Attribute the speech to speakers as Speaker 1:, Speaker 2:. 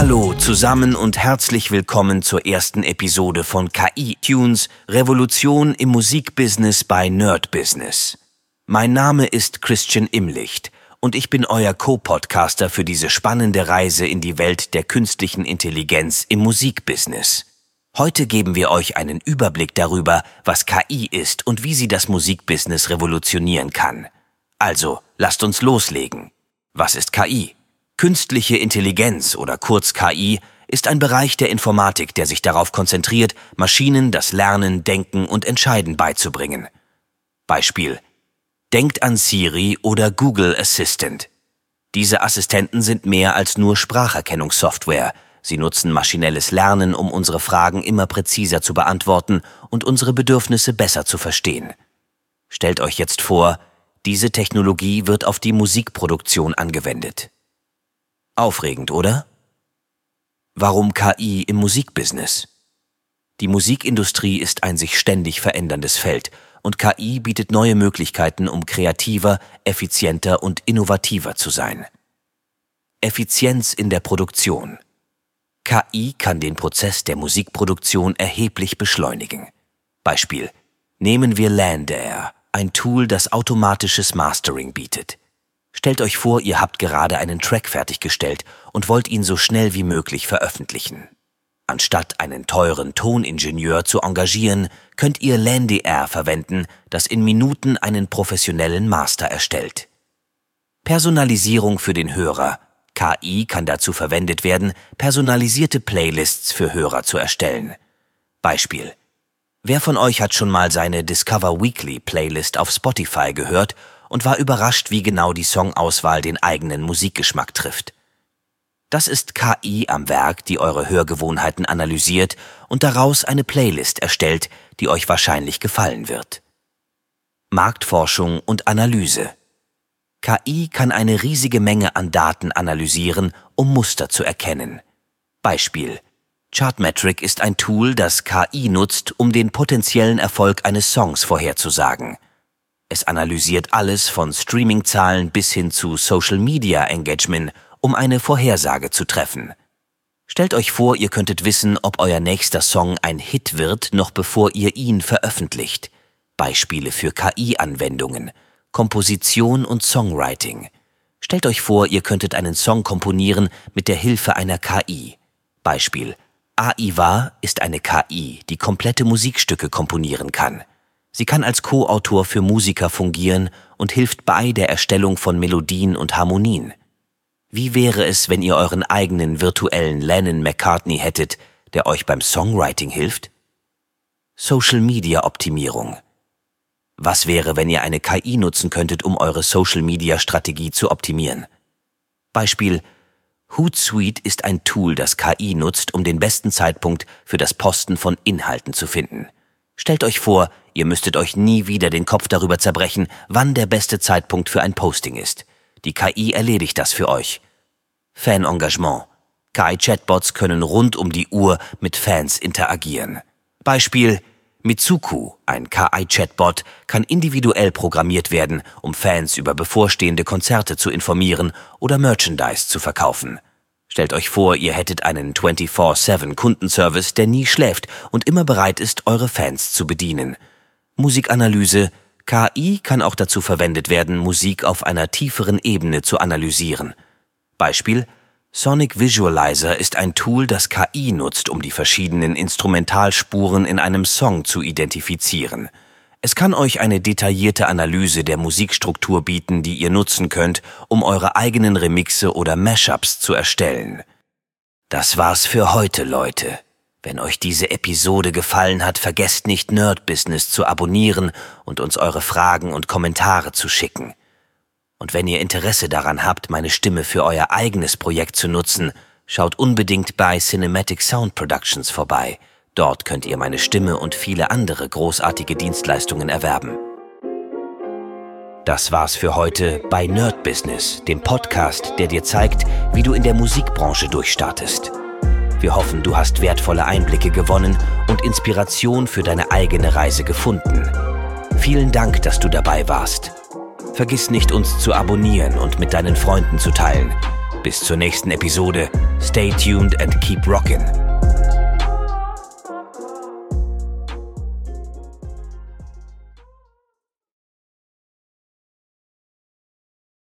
Speaker 1: Hallo zusammen und herzlich willkommen zur ersten Episode von KI Tunes Revolution im Musikbusiness bei Nerd Business. Mein Name ist Christian Imlicht und ich bin euer Co-Podcaster für diese spannende Reise in die Welt der künstlichen Intelligenz im Musikbusiness. Heute geben wir euch einen Überblick darüber, was KI ist und wie sie das Musikbusiness revolutionieren kann. Also, lasst uns loslegen. Was ist KI? Künstliche Intelligenz oder kurz KI ist ein Bereich der Informatik, der sich darauf konzentriert, Maschinen das Lernen, Denken und Entscheiden beizubringen. Beispiel. Denkt an Siri oder Google Assistant. Diese Assistenten sind mehr als nur Spracherkennungssoftware. Sie nutzen maschinelles Lernen, um unsere Fragen immer präziser zu beantworten und unsere Bedürfnisse besser zu verstehen. Stellt euch jetzt vor, diese Technologie wird auf die Musikproduktion angewendet. Aufregend, oder? Warum KI im Musikbusiness? Die Musikindustrie ist ein sich ständig veränderndes Feld und KI bietet neue Möglichkeiten, um kreativer, effizienter und innovativer zu sein. Effizienz in der Produktion. KI kann den Prozess der Musikproduktion erheblich beschleunigen. Beispiel. Nehmen wir Landair, ein Tool, das automatisches Mastering bietet. Stellt euch vor, ihr habt gerade einen Track fertiggestellt und wollt ihn so schnell wie möglich veröffentlichen. Anstatt einen teuren Toningenieur zu engagieren, könnt ihr LandyR verwenden, das in Minuten einen professionellen Master erstellt. Personalisierung für den Hörer. KI kann dazu verwendet werden, personalisierte Playlists für Hörer zu erstellen. Beispiel. Wer von euch hat schon mal seine Discover Weekly Playlist auf Spotify gehört und war überrascht, wie genau die Songauswahl den eigenen Musikgeschmack trifft. Das ist KI am Werk, die eure Hörgewohnheiten analysiert und daraus eine Playlist erstellt, die euch wahrscheinlich gefallen wird. Marktforschung und Analyse. KI kann eine riesige Menge an Daten analysieren, um Muster zu erkennen. Beispiel. Chartmetric ist ein Tool, das KI nutzt, um den potenziellen Erfolg eines Songs vorherzusagen. Es analysiert alles von Streamingzahlen bis hin zu Social Media Engagement, um eine Vorhersage zu treffen. Stellt euch vor, ihr könntet wissen, ob euer nächster Song ein Hit wird, noch bevor ihr ihn veröffentlicht. Beispiele für KI-Anwendungen, Komposition und Songwriting. Stellt euch vor, ihr könntet einen Song komponieren mit der Hilfe einer KI. Beispiel AIVA ist eine KI, die komplette Musikstücke komponieren kann. Sie kann als Co-Autor für Musiker fungieren und hilft bei der Erstellung von Melodien und Harmonien. Wie wäre es, wenn ihr euren eigenen virtuellen Lennon McCartney hättet, der euch beim Songwriting hilft? Social Media Optimierung. Was wäre, wenn ihr eine KI nutzen könntet, um eure Social Media Strategie zu optimieren? Beispiel Hootsuite ist ein Tool, das KI nutzt, um den besten Zeitpunkt für das Posten von Inhalten zu finden. Stellt euch vor, ihr müsstet euch nie wieder den Kopf darüber zerbrechen, wann der beste Zeitpunkt für ein Posting ist. Die KI erledigt das für euch. Fan-Engagement. KI-Chatbots können rund um die Uhr mit Fans interagieren. Beispiel Mitsuku, ein KI-Chatbot, kann individuell programmiert werden, um Fans über bevorstehende Konzerte zu informieren oder Merchandise zu verkaufen. Stellt euch vor, ihr hättet einen 24-7 Kundenservice, der nie schläft und immer bereit ist, eure Fans zu bedienen. Musikanalyse KI kann auch dazu verwendet werden, Musik auf einer tieferen Ebene zu analysieren. Beispiel Sonic Visualizer ist ein Tool, das KI nutzt, um die verschiedenen Instrumentalspuren in einem Song zu identifizieren. Es kann euch eine detaillierte Analyse der Musikstruktur bieten, die ihr nutzen könnt, um eure eigenen Remixe oder Mashups zu erstellen. Das war's für heute, Leute. Wenn euch diese Episode gefallen hat, vergesst nicht Nerd Business zu abonnieren und uns eure Fragen und Kommentare zu schicken. Und wenn ihr Interesse daran habt, meine Stimme für euer eigenes Projekt zu nutzen, schaut unbedingt bei Cinematic Sound Productions vorbei Dort könnt ihr meine Stimme und viele andere großartige Dienstleistungen erwerben. Das war's für heute bei Nerd Business, dem Podcast, der dir zeigt, wie du in der Musikbranche durchstartest. Wir hoffen, du hast wertvolle Einblicke gewonnen und Inspiration für deine eigene Reise gefunden. Vielen Dank, dass du dabei warst. Vergiss nicht, uns zu abonnieren und mit deinen Freunden zu teilen. Bis zur nächsten Episode. Stay tuned and keep rockin'.